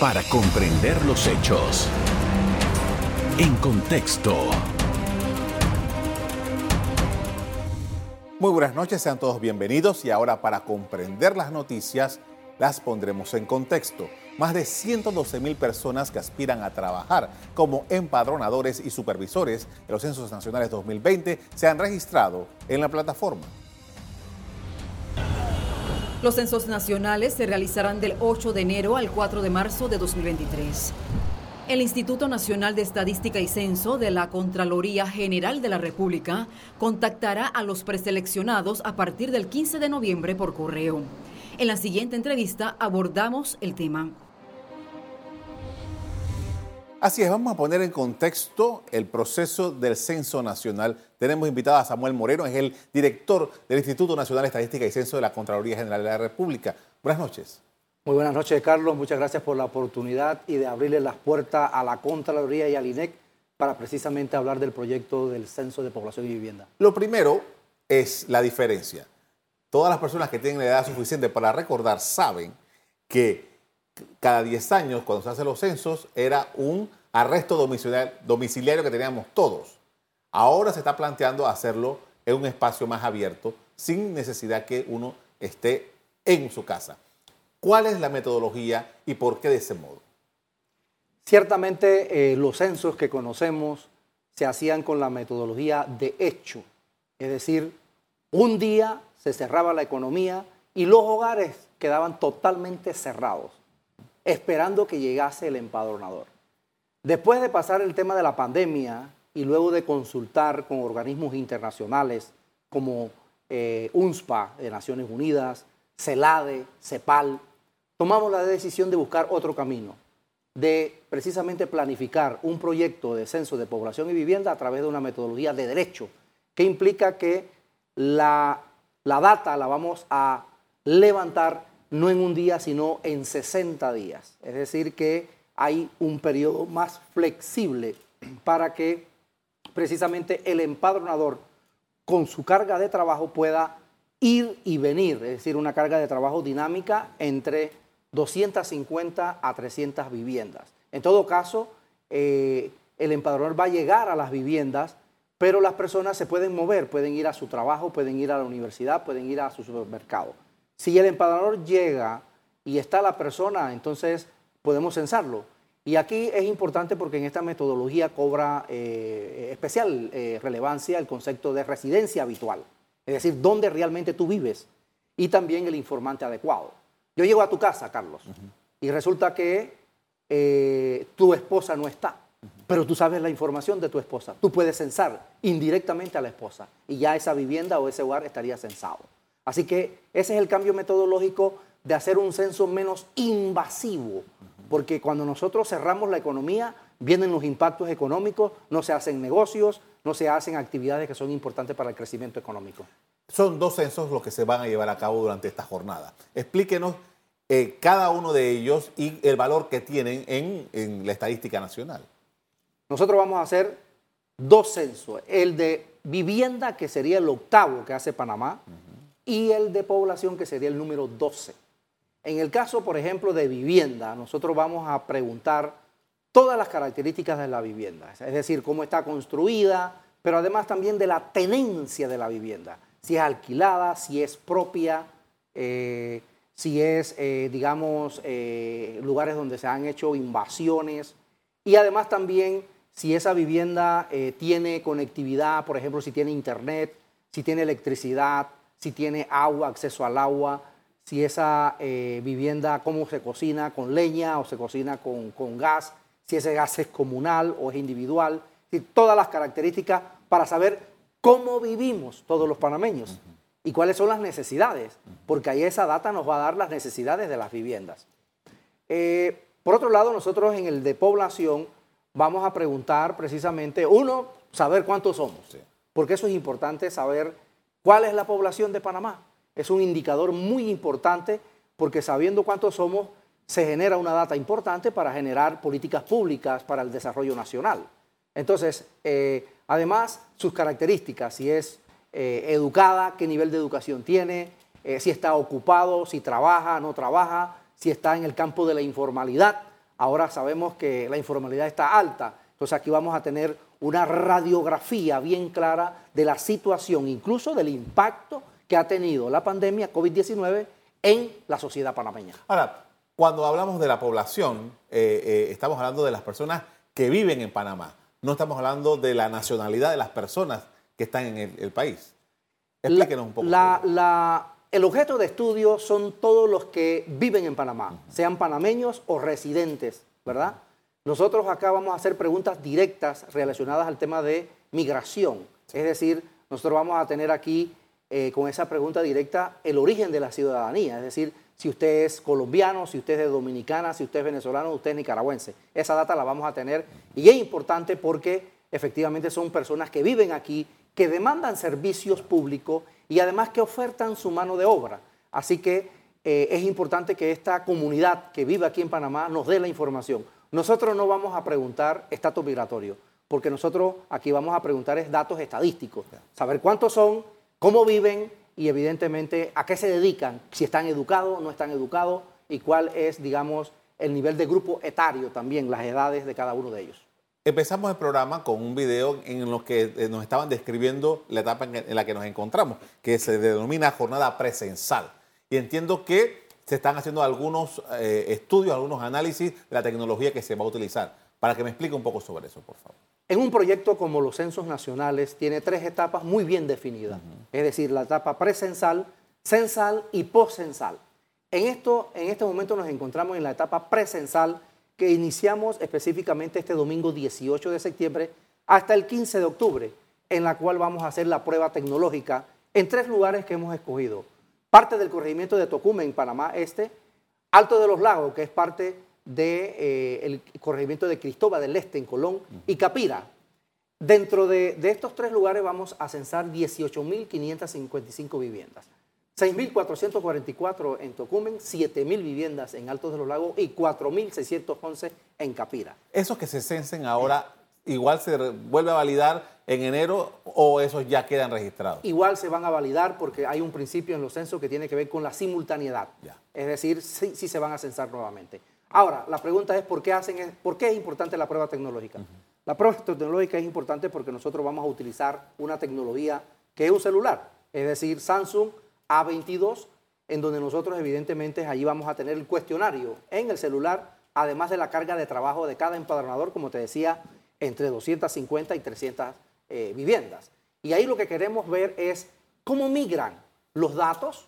para comprender los hechos. En contexto. Muy buenas noches, sean todos bienvenidos y ahora para comprender las noticias las pondremos en contexto. Más de 112 mil personas que aspiran a trabajar como empadronadores y supervisores de los Censos Nacionales 2020 se han registrado en la plataforma. Los censos nacionales se realizarán del 8 de enero al 4 de marzo de 2023. El Instituto Nacional de Estadística y Censo de la Contraloría General de la República contactará a los preseleccionados a partir del 15 de noviembre por correo. En la siguiente entrevista abordamos el tema. Así es, vamos a poner en contexto el proceso del Censo Nacional. Tenemos invitado a Samuel Moreno, es el director del Instituto Nacional de Estadística y Censo de la Contraloría General de la República. Buenas noches. Muy buenas noches, Carlos. Muchas gracias por la oportunidad y de abrirle las puertas a la Contraloría y al INEC para precisamente hablar del proyecto del Censo de Población y Vivienda. Lo primero es la diferencia. Todas las personas que tienen la edad suficiente para recordar saben que cada 10 años, cuando se hacen los censos, era un arresto domiciliario, que teníamos todos. Ahora se está planteando hacerlo en un espacio más abierto, sin necesidad que uno esté en su casa. ¿Cuál es la metodología y por qué de ese modo? Ciertamente eh, los censos que conocemos se hacían con la metodología de hecho, es decir, un día se cerraba la economía y los hogares quedaban totalmente cerrados, esperando que llegase el empadronador. Después de pasar el tema de la pandemia y luego de consultar con organismos internacionales como eh, UNSPA de Naciones Unidas, CELADE, CEPAL, tomamos la decisión de buscar otro camino, de precisamente planificar un proyecto de censo de población y vivienda a través de una metodología de derecho, que implica que la, la data la vamos a levantar no en un día, sino en 60 días. Es decir, que hay un periodo más flexible para que precisamente el empadronador con su carga de trabajo pueda ir y venir, es decir, una carga de trabajo dinámica entre 250 a 300 viviendas. En todo caso, eh, el empadronador va a llegar a las viviendas, pero las personas se pueden mover, pueden ir a su trabajo, pueden ir a la universidad, pueden ir a su supermercado. Si el empadronador llega y está la persona, entonces podemos censarlo. Y aquí es importante porque en esta metodología cobra eh, especial eh, relevancia el concepto de residencia habitual, es decir, dónde realmente tú vives y también el informante adecuado. Yo llego a tu casa, Carlos, y resulta que eh, tu esposa no está, pero tú sabes la información de tu esposa. Tú puedes censar indirectamente a la esposa y ya esa vivienda o ese hogar estaría censado. Así que ese es el cambio metodológico de hacer un censo menos invasivo, porque cuando nosotros cerramos la economía, vienen los impactos económicos, no se hacen negocios, no se hacen actividades que son importantes para el crecimiento económico. Son dos censos los que se van a llevar a cabo durante esta jornada. Explíquenos eh, cada uno de ellos y el valor que tienen en, la estadística nacional. Nosotros vamos a hacer dos censos, el de vivienda, que sería el octavo que hace Panamá, y el de población, que sería el número 12. En el caso, por ejemplo, de vivienda, nosotros vamos a preguntar todas las características de la vivienda, es decir, cómo está construida, pero además también de la tenencia de la vivienda, si es alquilada, si es propia, eh, si es, eh, digamos, eh, lugares donde se han hecho invasiones y además también si esa vivienda tiene conectividad, por ejemplo, si tiene internet, si tiene electricidad, si tiene agua, acceso al agua, si esa vivienda, cómo se cocina, con leña o se cocina con, con, gas, si ese gas es comunal o es individual, todas las características para saber cómo vivimos todos los panameños y cuáles son las necesidades, porque ahí esa data nos va a dar las necesidades de las viviendas. Eh, por otro lado, nosotros en el de población vamos a preguntar precisamente, uno, saber cuántos somos, porque eso es importante saber cuál es la población de Panamá. Es un indicador muy importante porque sabiendo cuántos somos, se genera una data importante para generar políticas públicas para el desarrollo nacional. Entonces, eh, además, sus características, si es eh, educada, qué nivel de educación tiene, eh, si está ocupado, si trabaja, no trabaja, si está en el campo de la informalidad. ahora sabemos que la informalidad está alta. Entonces aquí vamos a tener una radiografía bien clara de la situación, incluso del impacto que ha tenido la pandemia COVID-19 en la sociedad panameña. Ahora, cuando hablamos de la población, eh, eh, estamos hablando de las personas que viven en Panamá. No estamos hablando de la nacionalidad de las personas que están en el, país. Explíquenos un poco. el objeto de estudio son todos los que viven en Panamá, sean panameños o residentes, ¿verdad? Nosotros acá vamos a hacer preguntas directas relacionadas al tema de migración. Es decir, nosotros vamos a tener aquí eh, con esa pregunta directa el origen de la ciudadanía. Es decir, si usted es colombiano, si usted es dominicana, si usted es venezolano, usted es nicaragüense. Esa data la vamos a tener y es importante porque efectivamente son personas que viven aquí, que demandan servicios públicos y además que ofertan su mano de obra. Así que eh, es importante que esta comunidad que vive aquí en Panamá nos dé la información. Nosotros no vamos a preguntar estatus migratorio, porque nosotros aquí vamos a preguntar es datos estadísticos, saber cuántos son, cómo viven, y evidentemente a qué se dedican, si están educados, no están educados y cuál es, digamos, el nivel de grupo etario también, las edades de cada uno de ellos. Empezamos el programa con un video en el que eh, nos estaban describiendo la etapa en la que nos encontramos, que se denomina jornada presencial. Y entiendo que se están haciendo algunos eh, estudios, algunos análisis de la tecnología que se va a utilizar. Para que me explique un poco sobre eso, por favor. En un proyecto como los censos nacionales tiene tres etapas muy bien definidas, es decir, la etapa presensal, censal y postcensal. En, esto, en este momento nos encontramos en la etapa presensal que iniciamos específicamente este domingo 18 de septiembre hasta el 15 de octubre, en la cual vamos a hacer la prueba tecnológica en tres lugares que hemos escogido. Parte del corregimiento de Tocumen, en Panamá Este, Alto de los Lagos, que es parte del eh, corregimiento de Cristóbal del Este en Colón y Capira. Dentro de, estos tres lugares vamos a censar 18.555 viviendas. 6.444 en Tocumen, 7.000 viviendas en Altos de los Lagos y 4.611 en Capira. Esos que se censen ahora, igual se vuelve a validar en enero o esos ya quedan registrados? Igual se van a validar porque hay un principio en los censos que tiene que ver con la simultaneidad. Es decir, sí, sí se van a censar nuevamente. Ahora, la pregunta es ¿por qué, hacen, por qué es importante la prueba tecnológica? La prueba tecnológica es importante porque nosotros vamos a utilizar una tecnología que es un celular, es decir, Samsung A22, en donde nosotros evidentemente allí vamos a tener el cuestionario en el celular, además de la carga de trabajo de cada empadronador, como te decía, entre 250 y 300 eh, viviendas. Y ahí lo que queremos ver es cómo migran los datos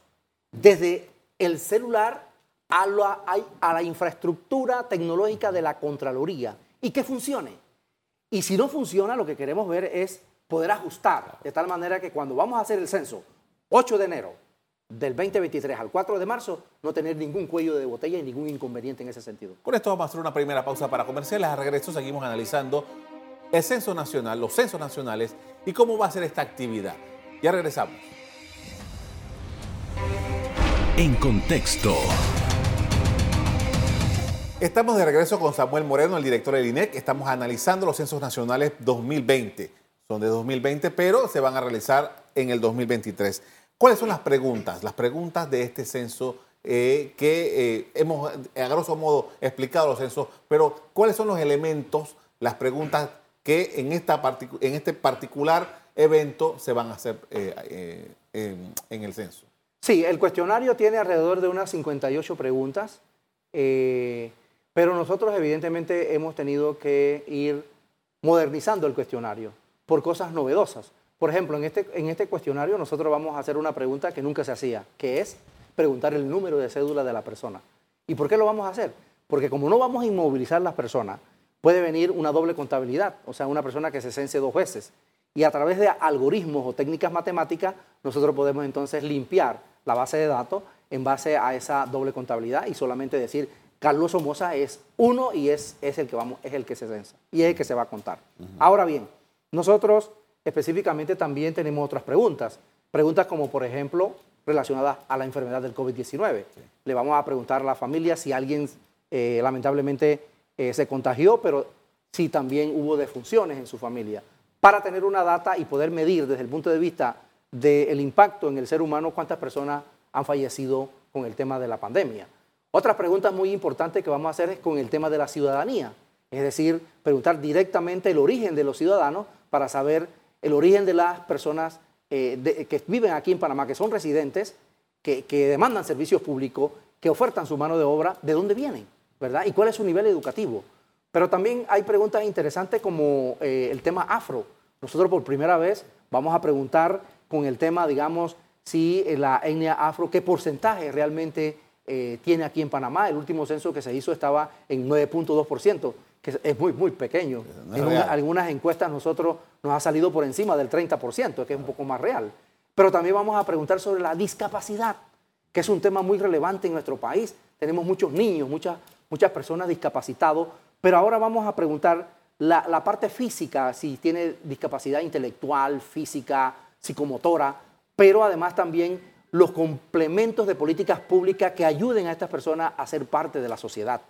desde el celular a la, a la infraestructura tecnológica de la Contraloría y que funcione. Y si no funciona, lo que queremos ver es poder ajustar de tal manera que cuando vamos a hacer el censo, 8 de enero del 2023 al 4 de marzo, no tener ningún cuello de botella y ningún inconveniente en ese sentido. Con esto vamos a hacer una primera pausa para comerciales. A regreso seguimos analizando el censo nacional, los censos nacionales y cómo va a ser esta actividad. Ya regresamos. En contexto. Estamos de regreso con Samuel Moreno, el director del INEC. Estamos analizando los censos nacionales 2020. Son de 2020, pero se van a realizar en el 2023. ¿Cuáles son las preguntas? Las preguntas de este censo eh, que eh, hemos, a grosso modo, explicado los censos, pero ¿cuáles son los elementos, las preguntas que en, esta en este particular evento se van a hacer eh, en el censo? Sí, el cuestionario tiene alrededor de unas 58 preguntas. Pero nosotros evidentemente hemos tenido que ir modernizando el cuestionario por cosas novedosas. Por ejemplo, en este, en este cuestionario nosotros vamos a hacer una pregunta que nunca se hacía, que es preguntar el número de cédula de la persona. ¿Y por qué lo vamos a hacer? Porque como no vamos a inmovilizar las personas, puede venir una doble contabilidad, o sea, una persona que se cense dos veces. Y a través de algoritmos o técnicas matemáticas, nosotros podemos entonces limpiar la base de datos en base a esa doble contabilidad y solamente decir Carlos Somoza es uno y es, es, el que vamos, es el que se censa y es el que se va a contar. Ahora bien, nosotros específicamente también tenemos otras preguntas. Preguntas como, por ejemplo, relacionadas a la enfermedad del COVID-19. Le vamos a preguntar a la familia si alguien eh, lamentablemente eh, se contagió, pero si también hubo defunciones en su familia, para tener una data y poder medir desde el punto de vista del impacto en el ser humano cuántas personas han fallecido con el tema de la pandemia. Otra pregunta muy importante que vamos a hacer es con el tema de la ciudadanía, es decir, preguntar directamente el origen de los ciudadanos para saber el origen de las personas eh, que viven aquí en Panamá, que son residentes, que, demandan servicios públicos, que ofertan su mano de obra, de dónde vienen, ¿verdad? Y cuál es su nivel educativo. Pero también hay preguntas interesantes como eh, el tema afro. Nosotros por primera vez vamos a preguntar con el tema, digamos, si la etnia afro, qué porcentaje realmente eh, tiene aquí en Panamá. El último censo que se hizo estaba en 9.2%, que es muy, muy pequeño. en algunas encuestas nosotros nos ha salido por encima del 30%, que es un poco más real. Pero también vamos a preguntar sobre la discapacidad, que es un tema muy relevante en nuestro país. Tenemos muchos niños, muchas, muchas personas discapacitados, pero ahora vamos a preguntar la, la parte física, si tiene discapacidad intelectual, física, psicomotora, pero además también los complementos de políticas públicas que ayuden a estas personas a ser parte de la sociedad.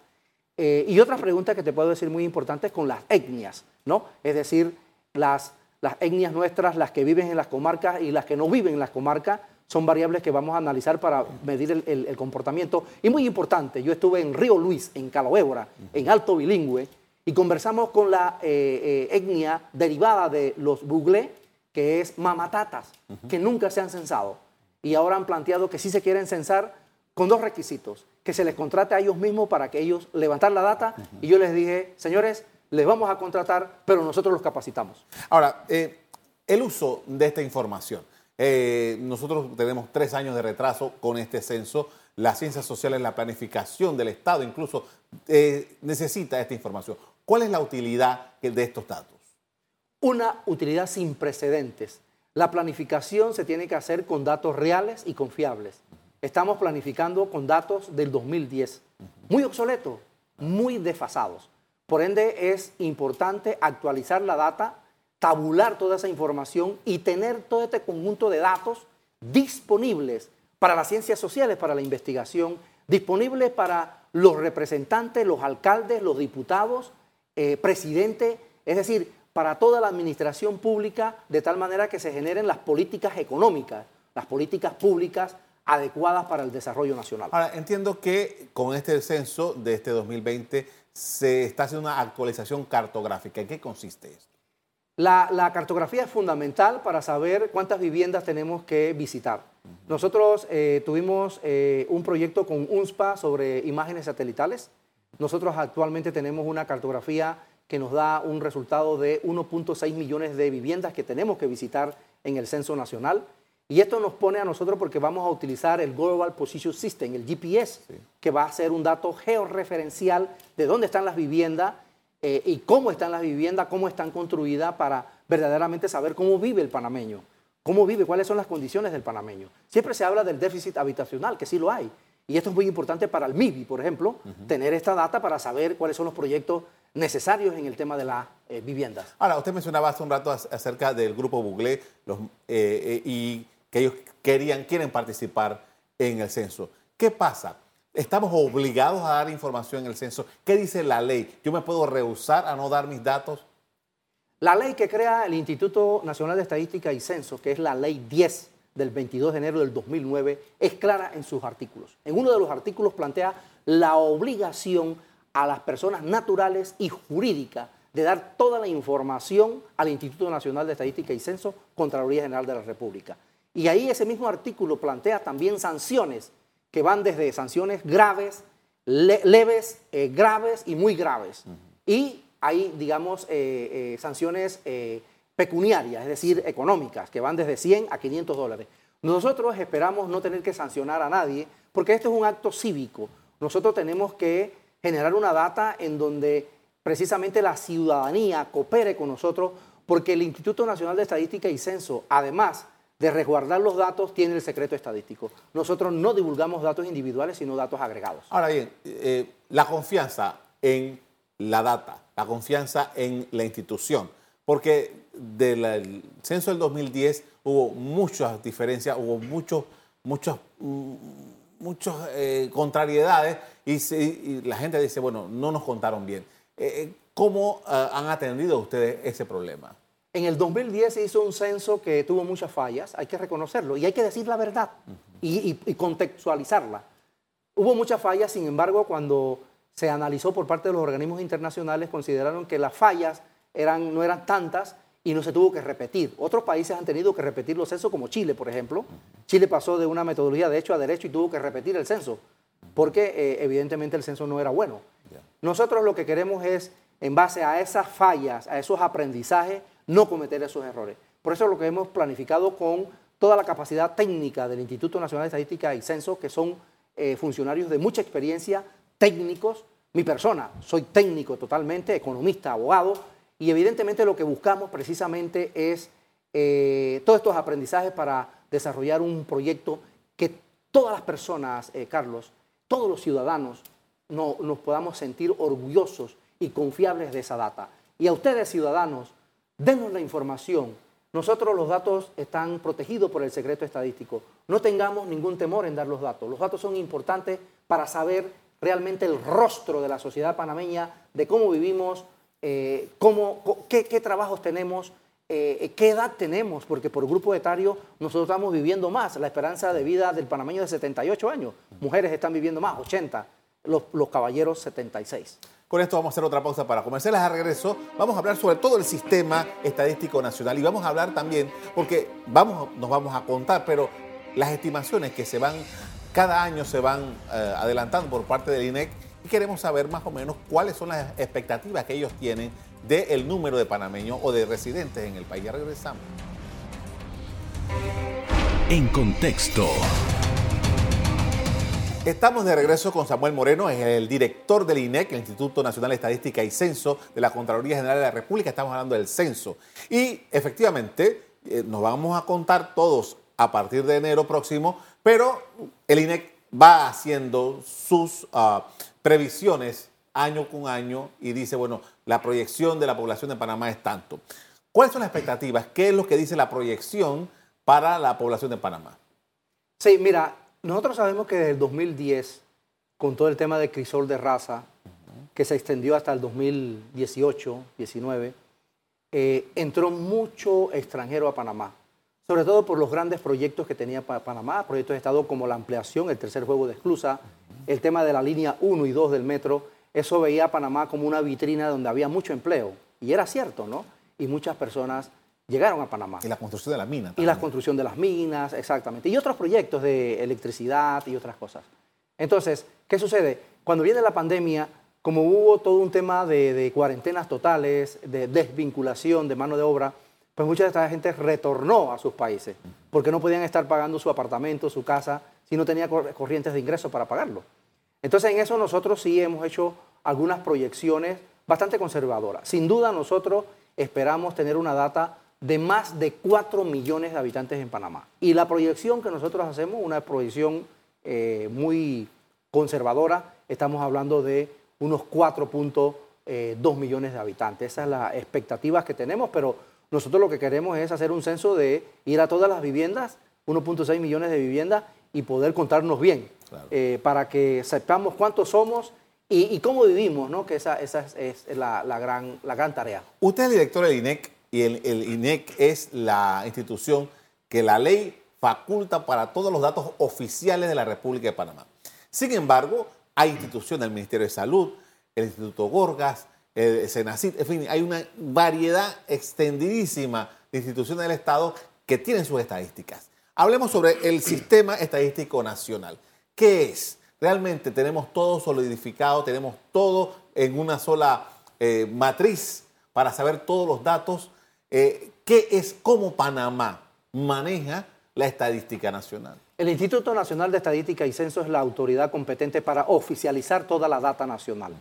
Eh, y otra pregunta que te puedo decir muy importante es con las etnias, ¿no? Es decir, las, las etnias nuestras, las que viven en las comarcas y las que no viven en las comarcas, son variables que vamos a analizar para medir el, comportamiento. Y muy importante, yo estuve en Río Luis, en Caloébora, en Alto Bilingüe, y conversamos con la eh, eh, etnia derivada de los buglé, que es mamatatas, que nunca se han censado. Y ahora han planteado que sí se quieren censar con dos requisitos, que se les contrate a ellos mismos para que ellos levantar la data. Y yo les dije, señores, les vamos a contratar, pero nosotros los capacitamos. Ahora, eh, el uso de esta información. Eh, nosotros tenemos tres años de retraso con este censo. Las ciencias sociales, la planificación del Estado incluso eh, necesita esta información. ¿Cuál es la utilidad de estos datos? una utilidad sin precedentes. La planificación se tiene que hacer con datos reales y confiables. Estamos planificando con datos del 2010, muy obsoletos, muy desfasados. Por ende, es importante actualizar la data, tabular toda esa información y tener todo este conjunto de datos disponibles para las ciencias sociales, para la investigación, disponibles para los representantes, los alcaldes, los diputados, eh, presidente, es decir, para toda la administración pública de tal manera que se generen las políticas económicas, las políticas públicas adecuadas para el desarrollo nacional. Ahora, entiendo que con este censo de este 2020 se está haciendo una actualización cartográfica. ¿En qué consiste esto? La, cartografía es fundamental para saber cuántas viviendas tenemos que visitar. Nosotros eh, tuvimos eh, un proyecto con UNSPA sobre imágenes satelitales. Nosotros actualmente tenemos una cartografía que nos da un resultado de 1.6 millones de viviendas que tenemos que visitar en el censo nacional. Y esto nos pone a nosotros porque vamos a utilizar el Global Position System, el GPS, que va a ser un dato georreferencial de dónde están las viviendas eh, y cómo están las viviendas, cómo están construidas para verdaderamente saber cómo vive el panameño, cómo vive, cuáles son las condiciones del panameño. Siempre se habla del déficit habitacional, que sí lo hay. Y esto es muy importante para el MIBI, por ejemplo, tener esta data para saber cuáles son los proyectos necesarios en el tema de las eh, viviendas. Ahora, usted mencionaba hace un rato acerca del grupo Buglé los, eh, eh, y que ellos querían, quieren participar en el censo. ¿Qué pasa? ¿Estamos obligados a dar información en el censo? ¿Qué dice la ley? ¿Yo me puedo rehusar a no dar mis datos? La ley que crea el Instituto Nacional de Estadística y Censo, que es la ley 10 del 22 de enero del 2009, es clara en sus artículos. En uno de los artículos plantea la obligación a las personas naturales y jurídicas de dar toda la información al Instituto Nacional de Estadística y Censo, Contraloría General de la República. Y ahí ese mismo artículo plantea también sanciones que van desde sanciones graves, leves, eh, graves y muy graves. Y hay, digamos, eh, eh, sanciones pecuniarias, es decir, económicas, que van desde 100 a 500 dólares. Nosotros esperamos no tener que sancionar a nadie, porque esto es un acto cívico. Nosotros tenemos que generar una data en donde precisamente la ciudadanía coopere con nosotros, porque el Instituto Nacional de Estadística y Censo, además de resguardar los datos, tiene el secreto estadístico. Nosotros no divulgamos datos individuales, sino datos agregados. Ahora bien, eh, la confianza en la data, la confianza en la institución, porque del censo del 2010 hubo muchas diferencias, hubo muchos, muchos, mm, muchas eh, contrariedades y, la gente dice, bueno, no nos contaron bien. Eh, ¿Cómo han atendido ustedes ese problema? En el 2010 se hizo un censo que tuvo muchas fallas, hay que reconocerlo y hay que decir la verdad y, contextualizarla. Hubo muchas fallas, sin embargo, cuando se analizó por parte de los organismos internacionales, consideraron que las fallas eran, no eran tantas y no se tuvo que repetir. Otros países han tenido que repetir los censos, como Chile, por ejemplo. Chile pasó de una metodología de hecho a derecho y tuvo que repetir el censo, porque eh, evidentemente el censo no era bueno. Nosotros lo que queremos es, en base a esas fallas, a esos aprendizajes, no cometer esos errores. Por eso lo que hemos planificado con toda la capacidad técnica del Instituto Nacional de Estadística y Censo, que son eh, funcionarios de mucha experiencia, técnicos, mi persona, soy técnico totalmente, economista, abogado, y evidentemente lo que buscamos precisamente es eh, todos estos aprendizajes para desarrollar un proyecto que todas las personas, eh, Carlos, todos los ciudadanos no, nos podamos sentir orgullosos y confiables de esa data. Y a ustedes, ciudadanos, denos la información. Nosotros los datos están protegidos por el secreto estadístico. No tengamos ningún temor en dar los datos. Los datos son importantes para saber realmente el rostro de la sociedad panameña, de cómo vivimos, eh, qué, trabajos tenemos, eh, qué edad tenemos, porque por grupo etario nosotros estamos viviendo más. La esperanza de vida del panameño es de 78 años, mujeres están viviendo más, 80, los, los caballeros 76. Con esto vamos a hacer otra pausa para comerciales. A regreso vamos a hablar sobre todo el sistema estadístico nacional y vamos a hablar también, porque vamos, nos vamos a contar, pero las estimaciones que se van, cada año se van eh, adelantando por parte del INEC y queremos saber más o menos cuáles son las expectativas que ellos tienen del número de panameños o de residentes en el país. Ya regresamos. En contexto. Estamos de regreso con Samuel Moreno, es el director del INEC, el Instituto Nacional de Estadística y Censo de la Contraloría General de la República. Estamos hablando del censo. Y efectivamente, eh, nos vamos a contar todos a partir de enero próximo, pero el INEC va haciendo sus ah, previsiones año con año y dice, bueno, la proyección de la población de Panamá es tanto. ¿Cuáles son las expectativas? ¿Qué es lo que dice la proyección para la población de Panamá? Sí, mira, nosotros sabemos que desde el 2010, con todo el tema de crisol de raza, que se extendió hasta el 2018, 19, eh, entró mucho extranjero a Panamá, sobre todo por los grandes proyectos que tenía Panamá, proyectos de Estado como la ampliación, el tercer juego de esclusa, el tema de la línea 1 y 2 del metro, eso veía a Panamá como una vitrina donde había mucho empleo. Y era cierto, ¿no? Y muchas personas llegaron a Panamá. Y la construcción de la mina. Y la construcción de las minas, exactamente. Y otros proyectos de electricidad y otras cosas. Entonces, ¿qué sucede? Cuando viene la pandemia, como hubo todo un tema de, de cuarentenas totales, de desvinculación de mano de obra, pues mucha de esta gente retornó a sus países, porque no podían estar pagando su apartamento, su casa, si no tenía corrientes de ingresos para pagarlo. Entonces en eso nosotros sí hemos hecho algunas proyecciones bastante conservadoras. Sin duda nosotros esperamos tener una data de más de 4 millones de habitantes en Panamá. Y la proyección que nosotros hacemos, una proyección eh, muy conservadora, estamos hablando de unos 4.2 eh, millones de habitantes. Esas son las expectativas que tenemos, pero nosotros lo que queremos es hacer un censo de ir a todas las viviendas, 1.6 millones de viviendas, y poder contarnos bien, eh, para que sepamos cuántos somos y, cómo vivimos, ¿no? que esa, esa es, la, gran, la gran tarea. Usted es el director del INEC y el, INEC es la institución que la ley faculta para todos los datos oficiales de la República de Panamá. Sin embargo, hay instituciones, el Ministerio de Salud, el Instituto Gorgas, el Senacid, en fin, hay una variedad extendidísima de instituciones del Estado que tienen sus estadísticas. Hablemos sobre el Sistema Estadístico Nacional. ¿Qué es? Realmente tenemos todo solidificado, tenemos todo en una sola eh, matriz para saber todos los datos. Eh, ¿Qué es cómo Panamá maneja la estadística nacional? El Instituto Nacional de Estadística y Censo es la autoridad competente para oficializar toda la data nacional.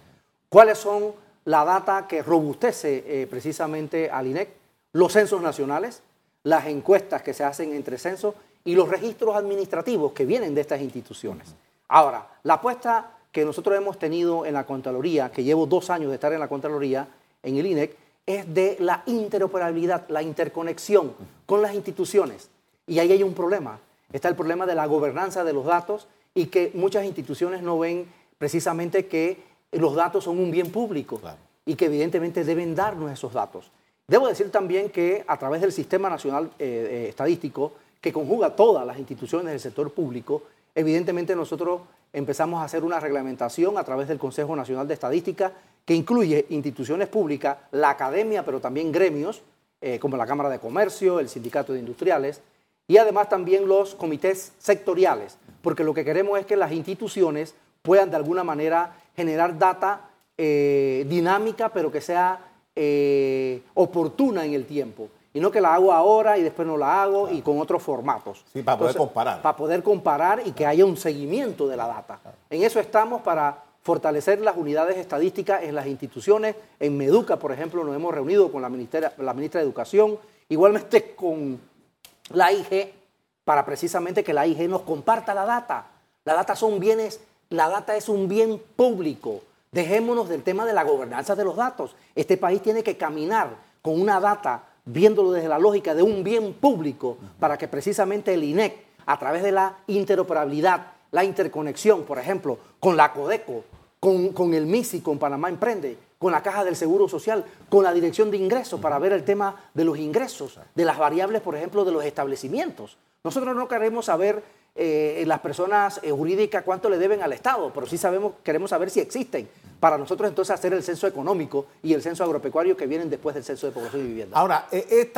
¿Cuáles son la data que robustece eh, precisamente al INEC? Los censos nacionales, las encuestas que se hacen entre censos y los registros administrativos que vienen de estas instituciones. Ahora, la apuesta que nosotros hemos tenido en la Contraloría, que llevo dos años de estar en la Contraloría, en el INEC, es de la interoperabilidad, la interconexión con las instituciones. Y ahí hay un problema. Está el problema de la gobernanza de los datos y que muchas instituciones no ven precisamente que los datos son un bien público y que evidentemente deben darnos esos datos. Debo decir también que a través del Sistema Nacional eh, eh, Estadístico, que conjuga todas las instituciones del sector público, evidentemente nosotros empezamos a hacer una reglamentación a través del Consejo Nacional de Estadística que incluye instituciones públicas, la academia, pero también gremios, eh, como la Cámara de Comercio, el Sindicato de Industriales, y además también los comités sectoriales, porque lo que queremos es que las instituciones puedan de alguna manera generar data eh, dinámica, pero que sea eh, oportuna en el tiempo. Y no que la hago ahora y después no la hago y con otros formatos. Sí, para poder comparar. Para poder comparar y que haya un seguimiento de la data. En eso estamos para fortalecer las unidades estadísticas en las instituciones. En Meduca, por ejemplo, nos hemos reunido con la ministra, la ministra de Educación, igualmente con la IG, para precisamente que la IG nos comparta la data. La data son bienes, la data es un bien público. Dejémonos del tema de la gobernanza de los datos. Este país tiene que caminar con una data viéndolo desde la lógica de un bien público para que precisamente el INEC, a través de la interoperabilidad, la interconexión, por ejemplo, con la Codeco, con, el MISI, con Panamá Emprende, con la Caja del Seguro Social, con la Dirección de Ingresos, para ver el tema de los ingresos, de las variables, por ejemplo, de los establecimientos. Nosotros no queremos saber eh, las personas eh, jurídicas cuánto le deben al Estado, pero sí sabemos, queremos saber si existen. Para nosotros entonces hacer el censo económico y el censo agropecuario que vienen después del censo de población y vivienda. Ahora, e,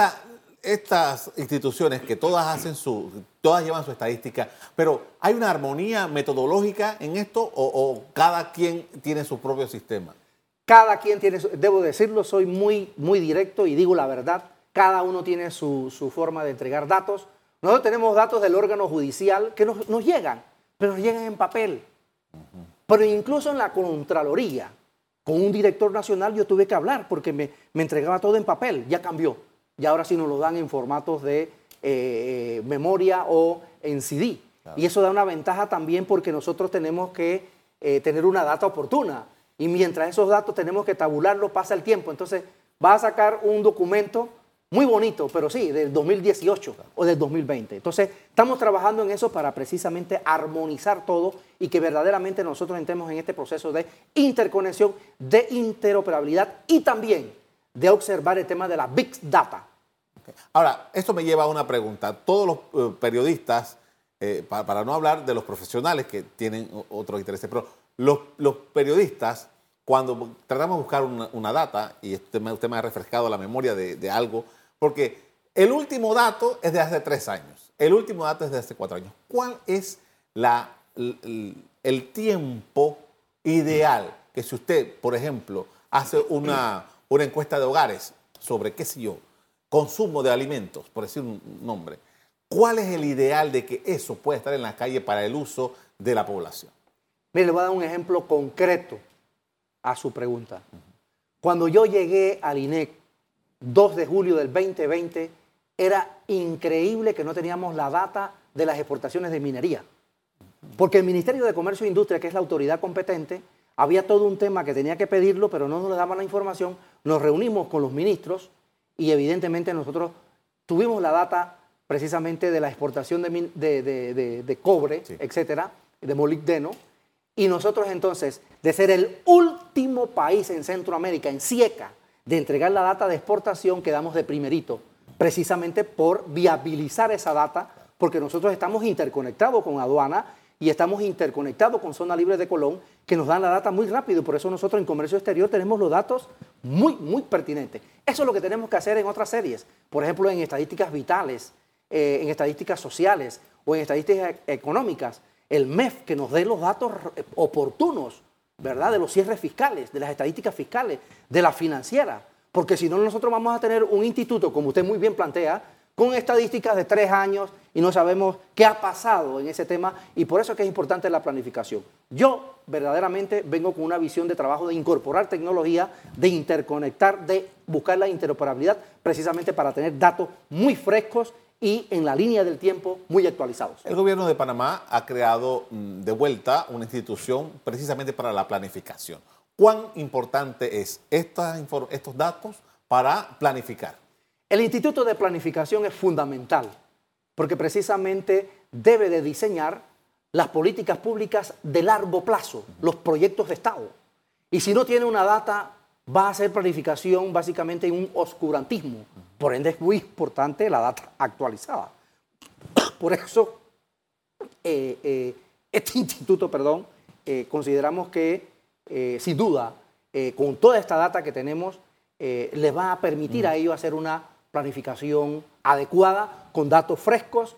estas instituciones que todas hacen su, todas llevan su estadística, pero ¿hay una armonía metodológica en esto o, cada quien tiene su propio sistema? Cada quien tiene, debo decirlo, soy muy, muy directo y digo la verdad, cada uno tiene su, su forma de entregar datos nosotros tenemos datos del órgano judicial que nos, llegan, pero nos llegan en papel. Pero incluso en la Contraloría, con un director nacional yo tuve que hablar porque me, entregaba todo en papel, ya cambió. Y ahora sí nos lo dan en formatos de eh, memoria o en CD. Y eso da una ventaja también porque nosotros tenemos que eh, tener una data oportuna. Y mientras esos datos tenemos que tabularlo, pasa el tiempo. Entonces, va a sacar un documento muy bonito, pero sí, del 2018 o del 2020. Entonces, estamos trabajando en eso para precisamente armonizar todo y que verdaderamente nosotros entremos en este proceso de interconexión, de interoperabilidad y también de observar el tema de la Big Data. Ahora, esto me lleva a una pregunta. Todos los eh, periodistas, eh, para, no hablar de los profesionales que tienen otros intereses, pero los, periodistas, cuando tratamos de buscar una, data, y usted me, usted me, ha refrescado la memoria de, de algo, porque el último dato es de hace tres años, el último dato es de hace cuatro años. ¿Cuál es la, el, tiempo ideal que si usted, por ejemplo, hace una, una encuesta de hogares sobre, qué sé yo, consumo de alimentos, por decir un nombre, ¿cuál es el ideal de que eso pueda estar en la calle para el uso de la población? Mire, le voy a dar un ejemplo concreto a su pregunta. Cuando yo llegué al INEC 2 de julio del 2020, era increíble que no teníamos la data de las exportaciones de minería. Porque el Ministerio de Comercio e Industria, que es la autoridad competente, había todo un tema que tenía que pedirlo, pero no nos daban la información. Nos reunimos con los ministros y evidentemente nosotros tuvimos la data precisamente de la exportación de, cobre, etcétera, de molibdeno. Y nosotros entonces, de ser el último país en Centroamérica, en SIECA, de entregar la data de exportación quedamos de primerito, precisamente por viabilizar esa data, porque nosotros estamos interconectados con aduana y estamos interconectados con Zona Libre de Colón, que nos dan la data muy rápido. Por eso nosotros en comercio exterior tenemos los datos muy, muy pertinentes. Eso es lo que tenemos que hacer en otras series. Por ejemplo, en estadísticas vitales, eh, en estadísticas sociales o en estadísticas económicas. El MEF que nos dé los datos oportunos ¿verdad? De los cierres fiscales, de las estadísticas fiscales, de la financiera. Porque si no, nosotros vamos a tener un instituto, como usted muy bien plantea, con estadísticas de tres años y no sabemos qué ha pasado en ese tema y por eso es que es importante la planificación. Yo verdaderamente vengo con una visión de trabajo de incorporar tecnología, de interconectar, de buscar la interoperabilidad precisamente para tener datos muy frescos y en la línea del tiempo muy actualizados. El gobierno de Panamá ha creado mm, de vuelta una institución precisamente para la planificación. ¿Cuán importante es estos datos para planificar? El Instituto de Planificación es fundamental porque precisamente debe de diseñar las políticas públicas de largo plazo, los proyectos de Estado. Y si no tiene una data, va a ser planificación básicamente en un oscurantismo. Por ende es muy importante la data actualizada. Por eso eh, eh, este instituto, perdón, eh, consideramos que sin duda, con toda esta data que tenemos, les va a permitir a ellos hacer una planificación adecuada, con datos frescos,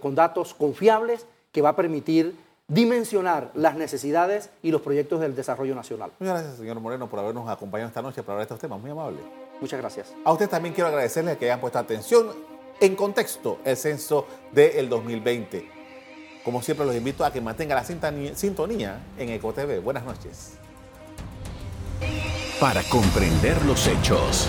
con datos confiables, que va a permitir dimensionar las necesidades y los proyectos del desarrollo nacional. Muchas gracias, señor Moreno, por habernos acompañado esta noche para hablar de estos temas. Muy amable. Muchas gracias. A usted también quiero agradecerle que hayan puesto atención en contexto el censo del 2020. Como siempre, los invito a que mantengan la sintonía en EcoTV. Buenas noches. Para comprender los hechos.